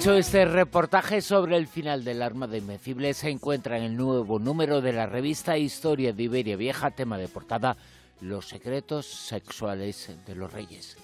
dicho, este reportaje sobre el final del arma de Invencible se encuentra en el nuevo número de la revista Historia de Iberia Vieja, tema de portada, Los secretos sexuales de los reyes.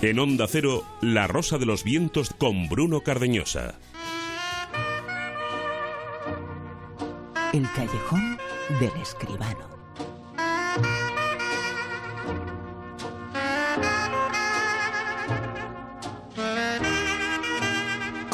En Onda Cero, La Rosa de los Vientos con Bruno Cardeñosa. El callejón del escribano.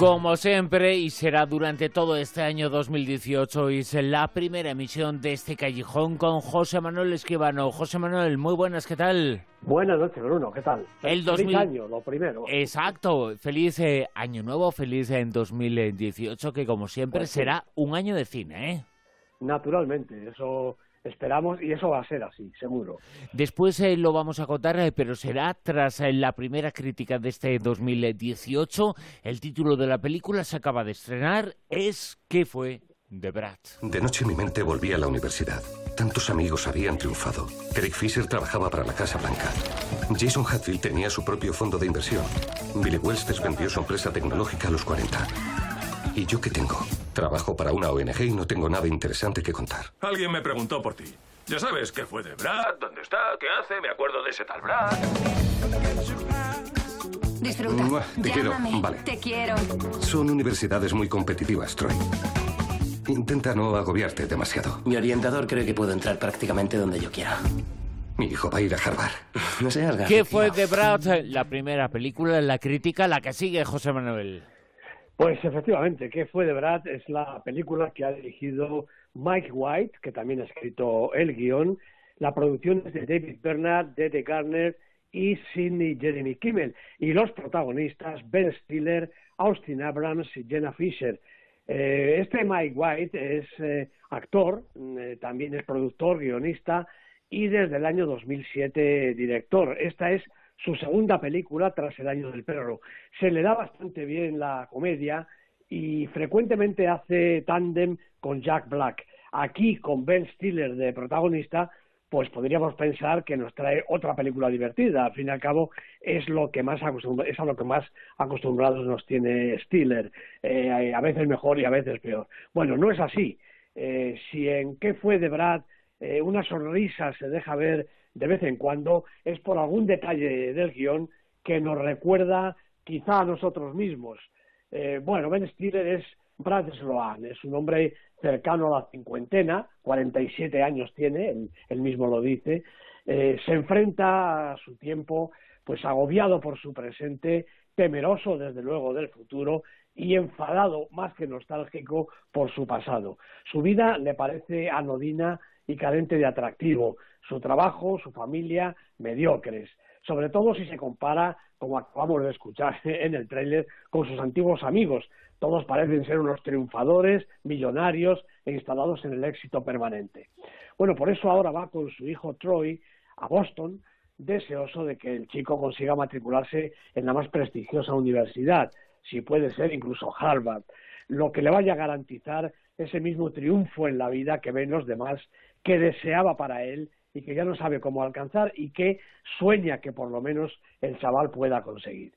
Como siempre, y será durante todo este año 2018, es la primera emisión de este callejón con José Manuel Esquivano. José Manuel, muy buenas, ¿qué tal? Buenas noches, Bruno, ¿qué tal? El Feliz año, lo primero. Exacto, feliz eh, año nuevo, feliz en 2018, que como siempre Pues será un año de cine, ¿eh? Naturalmente, eso esperamos y eso va a ser así, seguro. Después eh, lo vamos a contar, eh, pero será tras eh, la primera crítica de este 2018. El título de la película se acaba de estrenar, es ¿Qué fue de Brad? De noche mi mente volvía a la universidad. Tantos amigos habían triunfado. Eric Fisher trabajaba para la Casa Blanca. Jason Hatfield tenía su propio fondo de inversión. Billy Wells vendió su empresa tecnológica a los 40. ¿Y yo qué tengo? Trabajo para una ONG y no tengo nada interesante que contar. Alguien me preguntó por ti. Ya sabes qué fue de Brad, dónde está, qué hace, me acuerdo de ese tal Brad. Disfruta. Mua, te quiero. Vale. Te quiero. Son universidades muy competitivas, Troy. Intenta no agobiarte demasiado. Mi orientador cree que puedo entrar prácticamente donde yo quiera. Mi hijo va a ir a Harvard. No sé, Alga. ¿Qué fue de Brad? La primera película, la crítica, la que sigue José Manuel. Pues efectivamente, ¿qué fue de Brad? Es la película que ha dirigido Mike White, que también ha escrito el guion. La producción es de David Bernard, Dede Garner y Sidney Jeremy Kimmel. Y los protagonistas, Ben Stiller, Austin Abrams y Jenna Fisher. Eh, este Mike White es eh, actor, eh, también es productor, guionista y desde el año 2007 director. Esta es su segunda película tras El año del perro. Se le da bastante bien la comedia y frecuentemente hace tándem con Jack Black. Aquí con Ben Stiller de protagonista, pues podríamos pensar que nos trae otra película divertida. Al fin y al cabo es lo que más es a lo que más acostumbrados nos tiene Stiller, Eh, a veces mejor y a veces peor. Bueno, no es así. Eh, si en qué fue de Brad eh, una sonrisa se deja ver de vez en cuando es por algún detalle del guion que nos recuerda quizá a nosotros mismos. Eh, bueno, Ben Stiller es Brad Sloan, es un hombre cercano a la cincuentena, 47 años tiene, él, mismo lo dice, eh, se enfrenta a su tiempo pues agobiado por su presente, temeroso desde luego del futuro y enfadado más que nostálgico por su pasado. Su vida le parece anodina y carente de atractivo, su trabajo, su familia, mediocres, sobre todo si se compara, como acabamos de escuchar en el tráiler, con sus antiguos amigos. Todos parecen ser unos triunfadores, millonarios e instalados en el éxito permanente. Bueno, por eso ahora va con su hijo Troy a Boston, deseoso de que el chico consiga matricularse en la más prestigiosa universidad, si puede ser incluso Harvard, lo que le vaya a garantizar ese mismo triunfo en la vida que ven los demás, que deseaba para él y que ya no sabe cómo alcanzar y que sueña que por lo menos el chaval pueda conseguir.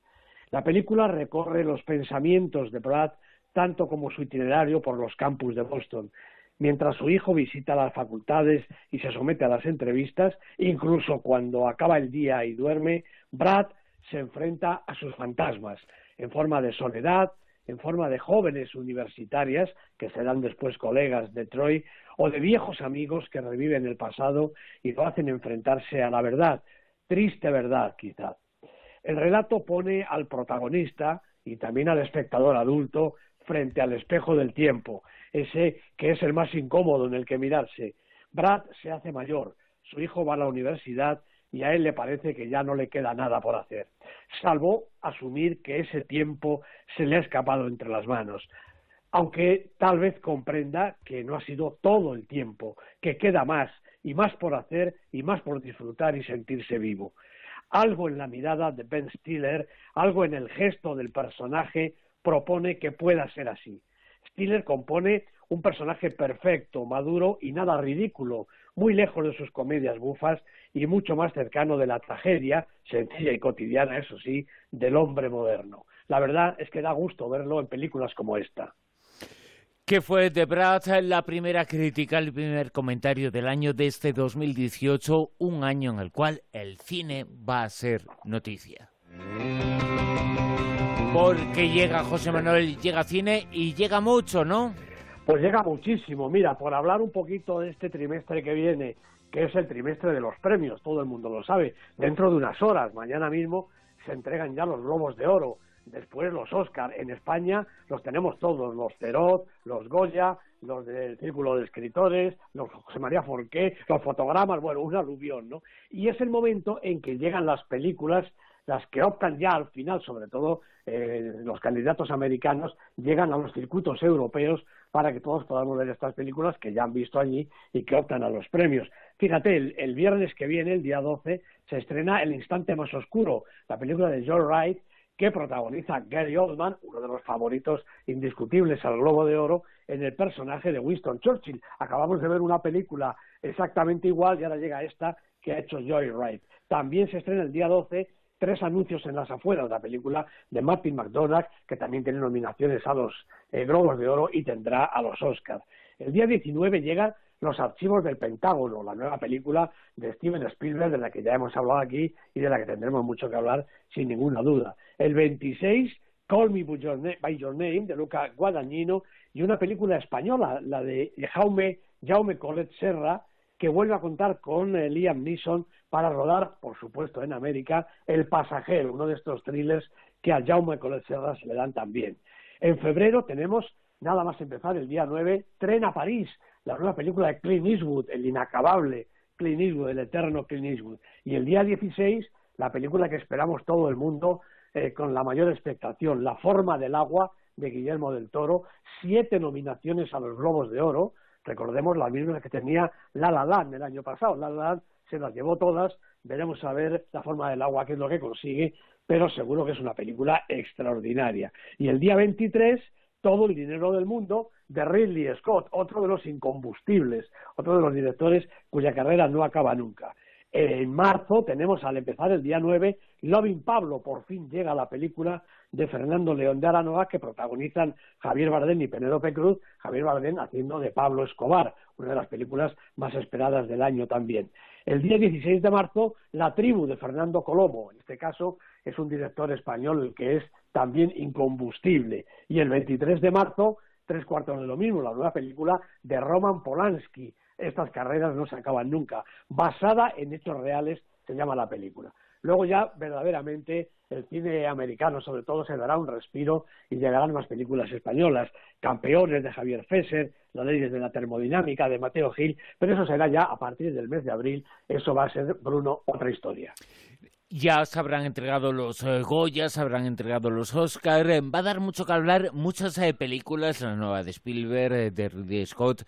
La película recorre los pensamientos de Brad tanto como su itinerario por los campus de Boston, mientras su hijo visita las facultades y se somete a las entrevistas, incluso cuando acaba el día y duerme, Brad se enfrenta a sus fantasmas en forma de soledad, en forma de jóvenes universitarias que serán después colegas de Troy o de viejos amigos que reviven el pasado y lo hacen enfrentarse a la verdad, triste verdad quizá. El relato pone al protagonista y también al espectador adulto frente al espejo del tiempo, ese que es el más incómodo en el que mirarse. Brad se hace mayor, su hijo va a la universidad y a él le parece que ya no le queda nada por hacer, salvo asumir que ese tiempo se le ha escapado entre las manos, aunque tal vez comprenda que no ha sido todo el tiempo, que queda más y más por hacer y más por disfrutar y sentirse vivo. Algo en la mirada de Ben Stiller, algo en el gesto del personaje propone que pueda ser así. Stiller compone un personaje perfecto, maduro y nada ridículo, muy lejos de sus comedias bufas y mucho más cercano de la tragedia, sencilla y cotidiana, eso sí, del hombre moderno. La verdad es que da gusto verlo en películas como esta. ¿Qué fue de Brad la primera crítica, el primer comentario del año de este 2018, un año en el cual el cine va a ser noticia? Porque llega José Manuel, llega cine y llega mucho, ¿no? Pues llega muchísimo. Mira, por hablar un poquito de este trimestre que viene, que es el trimestre de los premios, todo el mundo lo sabe, dentro de unas horas, mañana mismo, se entregan ya los Globos de Oro, después los Oscar. En España los tenemos todos, los Cerot, los Goya, los del Círculo de Escritores, los José María Forqué, los fotogramas, bueno, un aluvión, ¿no? Y es el momento en que llegan las películas las que optan ya al final, sobre todo eh, los candidatos americanos, llegan a los circuitos europeos para que todos podamos ver estas películas que ya han visto allí y que optan a los premios. Fíjate, el, viernes que viene, el día 12, se estrena El Instante Más Oscuro, la película de Joe Wright, que protagoniza Gary Oldman, uno de los favoritos indiscutibles al Globo de Oro, en el personaje de Winston Churchill. Acabamos de ver una película exactamente igual y ahora llega esta que ha hecho Joy Wright. También se estrena el día 12 tres anuncios en las afueras la película de Martin McDonagh, que también tiene nominaciones a los eh, Globos de Oro y tendrá a los Oscars. El día 19 llegan Los Archivos del Pentágono, la nueva película de Steven Spielberg, de la que ya hemos hablado aquí y de la que tendremos mucho que hablar sin ninguna duda. El 26, Call Me By Your Name, de Luca Guadagnino, y una película española, la de Jaume, Jaume Colet Serra, que vuelve a contar con eh, Liam Neeson para rodar, por supuesto, en América, El pasajero, uno de estos thrillers que a Jaume Serra se le dan también. En febrero tenemos, nada más empezar, el día 9, Tren a París, la nueva película de Clint Eastwood, el inacabable Clint Eastwood, el eterno Clint Eastwood. Y el día 16, la película que esperamos todo el mundo eh, con la mayor expectación, La forma del agua, de Guillermo del Toro, siete nominaciones a los Globos de Oro, recordemos las mismas que tenía La La Land el año pasado. La se las llevó todas, veremos a ver la forma del agua, qué es lo que consigue, pero seguro que es una película extraordinaria. Y el día 23, todo el dinero del mundo de Ridley Scott, otro de los incombustibles, otro de los directores cuya carrera no acaba nunca. En marzo tenemos al empezar el día 9 Loving Pablo, por fin llega la película de Fernando León de Aranoa que protagonizan Javier Bardem y Penélope Cruz, Javier Bardem haciendo de Pablo Escobar, una de las películas más esperadas del año también. El día 16 de marzo, La tribu de Fernando Colomo, en este caso es un director español que es también incombustible. Y el 23 de marzo, tres cuartos de lo mismo, la nueva película de Roman Polanski, estas carreras no se acaban nunca, basada en hechos reales, se llama la película. Luego ya verdaderamente el cine americano sobre todo se dará un respiro y llegarán más películas españolas, Campeones de Javier Fesser, Las leyes de la termodinámica de Mateo Gil, pero eso será ya a partir del mes de abril, eso va a ser, Bruno, otra historia. Ya se habrán entregado los eh, Goya, se habrán entregado los Oscar. Eh, va a dar mucho que hablar, muchas eh, películas, la nueva de Spielberg, de Ridley Scott,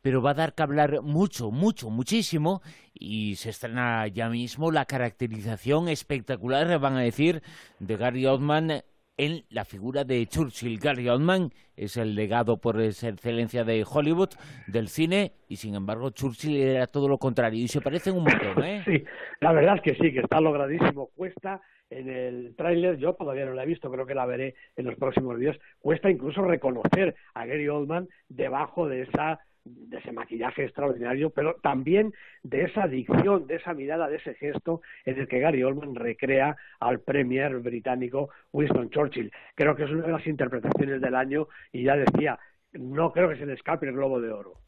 pero va a dar que hablar mucho, mucho, muchísimo. Y se estrena ya mismo la caracterización espectacular, van a decir, de Gary Oldman en la figura de Churchill. Gary Oldman es el legado por esa excelencia de Hollywood, del cine, y sin embargo Churchill era todo lo contrario. Y se parecen un montón, ¿eh? Sí, la verdad es que sí, que está logradísimo. Cuesta en el tráiler, yo todavía no la he visto, creo que la veré en los próximos días, cuesta incluso reconocer a Gary Oldman debajo de esa de ese maquillaje extraordinario, pero también de esa dicción, de esa mirada, de ese gesto en el que Gary Oldman recrea al premier británico Winston Churchill. Creo que es una de las interpretaciones del año y ya decía, no creo que se le escape el globo de oro.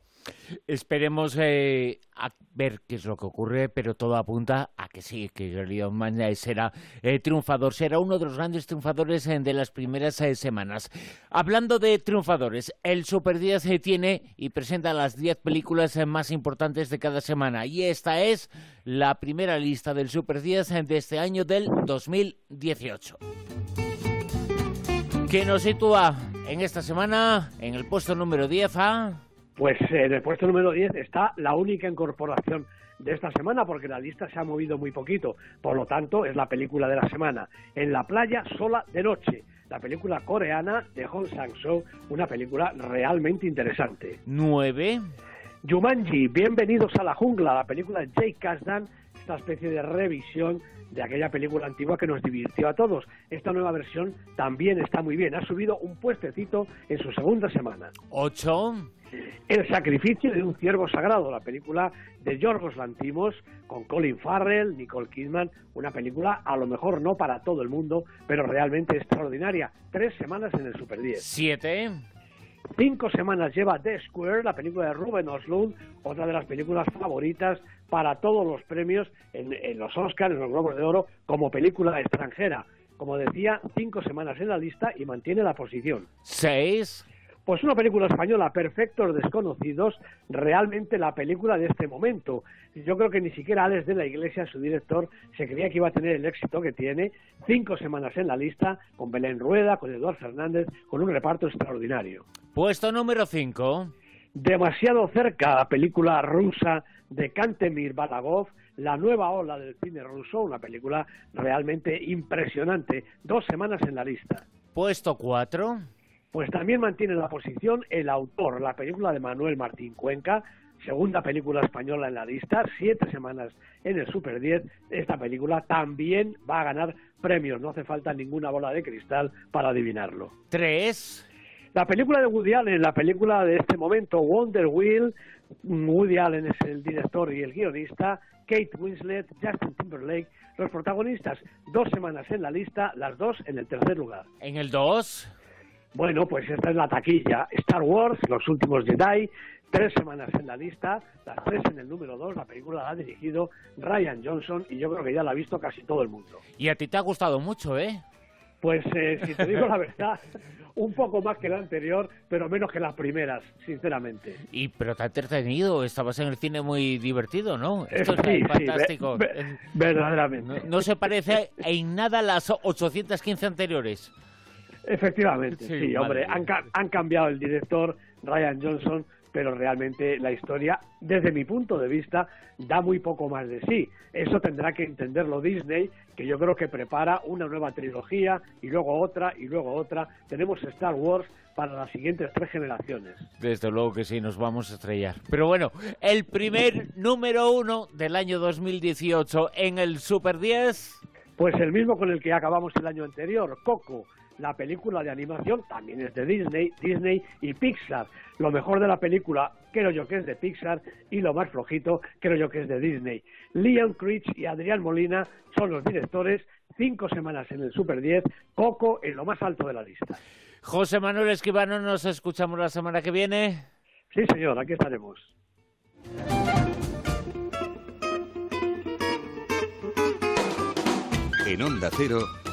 Esperemos eh, a ver qué es lo que ocurre, pero todo apunta a que sí, que Oldman eh, será eh, triunfador, será uno de los grandes triunfadores de las primeras semanas. Hablando de triunfadores, el Super 10 tiene y presenta las 10 películas más importantes de cada semana y esta es la primera lista del Super 10 de este año del 2018. Que nos sitúa en esta semana en el puesto número 10 a pues en el puesto número 10 está la única incorporación de esta semana, porque la lista se ha movido muy poquito. Por lo tanto, es la película de la semana. En la playa, sola de noche. La película coreana de Hong Sang-soo, una película realmente interesante. ¿Nueve? Jumanji, Bienvenidos a la Jungla, la película de Jake Kasdan, esta especie de revisión de aquella película antigua que nos divirtió a todos. Esta nueva versión también está muy bien, ha subido un puestecito en su segunda semana. Ocho. El sacrificio de un ciervo sagrado, la película de Yorgos Lantimos con Colin Farrell, Nicole Kidman, una película a lo mejor no para todo el mundo, pero realmente extraordinaria. Tres semanas en el Super 10. Siete. Cinco semanas lleva The Square, la película de Ruben Oslund, otra de las películas favoritas para todos los premios en, en los Oscars, en los Globos de Oro, como película extranjera. Como decía, cinco semanas en la lista y mantiene la posición. Seis. Pues una película española, Perfectos Desconocidos, realmente la película de este momento. Yo creo que ni siquiera Alex de la Iglesia, su director, se creía que iba a tener el éxito que tiene. Cinco semanas en la lista, con Belén Rueda, con Eduardo Fernández, con un reparto extraordinario. Puesto número cinco. Demasiado cerca, la película rusa de Kantemir Balagov, la nueva ola del cine ruso, una película realmente impresionante. Dos semanas en la lista. Puesto cuatro. Pues también mantiene la posición El autor, la película de Manuel Martín Cuenca, segunda película española en la lista, siete semanas en el Super 10. Esta película también va a ganar premios, no hace falta ninguna bola de cristal para adivinarlo. Tres. La película de Woody Allen, la película de este momento, Wonder Wheel, Woody Allen es el director y el guionista, Kate Winslet, Justin Timberlake, los protagonistas, dos semanas en la lista, las dos en el tercer lugar. En el dos. Bueno, pues esta es la taquilla. Star Wars, Los Últimos Jedi, tres semanas en la lista, las tres en el número dos. La película la ha dirigido Ryan Johnson y yo creo que ya la ha visto casi todo el mundo. Y a ti te ha gustado mucho, ¿eh? Pues eh, si te digo la verdad, un poco más que la anterior, pero menos que las primeras, sinceramente. Y pero te ha entretenido, estabas en el cine muy divertido, ¿no? Esto es sí, fantástico. Sí, ve, ve, verdaderamente. No, no, se parece en nada a las 815 anteriores. Efectivamente, sí, sí hombre, han, han, cambiado el director Ryan Johnson, pero realmente la historia, desde mi punto de vista, da muy poco más de sí. Eso tendrá que entenderlo Disney, que yo creo que prepara una nueva trilogía y luego otra y luego otra. Tenemos Star Wars para las siguientes tres generaciones. Desde luego que sí, nos vamos a estrellar. Pero bueno, el primer número uno del año 2018 en el Super 10. Pues el mismo con el que acabamos el año anterior, Coco la película de animación también es de Disney, Disney y Pixar. Lo mejor de la película creo yo que es de Pixar y lo más flojito creo yo que es de Disney. Liam Creech y Adrián Molina son los directores, cinco semanas en el Super 10, Coco en lo más alto de la lista. José Manuel Esquivano, nos escuchamos la semana que viene. Sí, señor, aquí estaremos. En Onda Cero,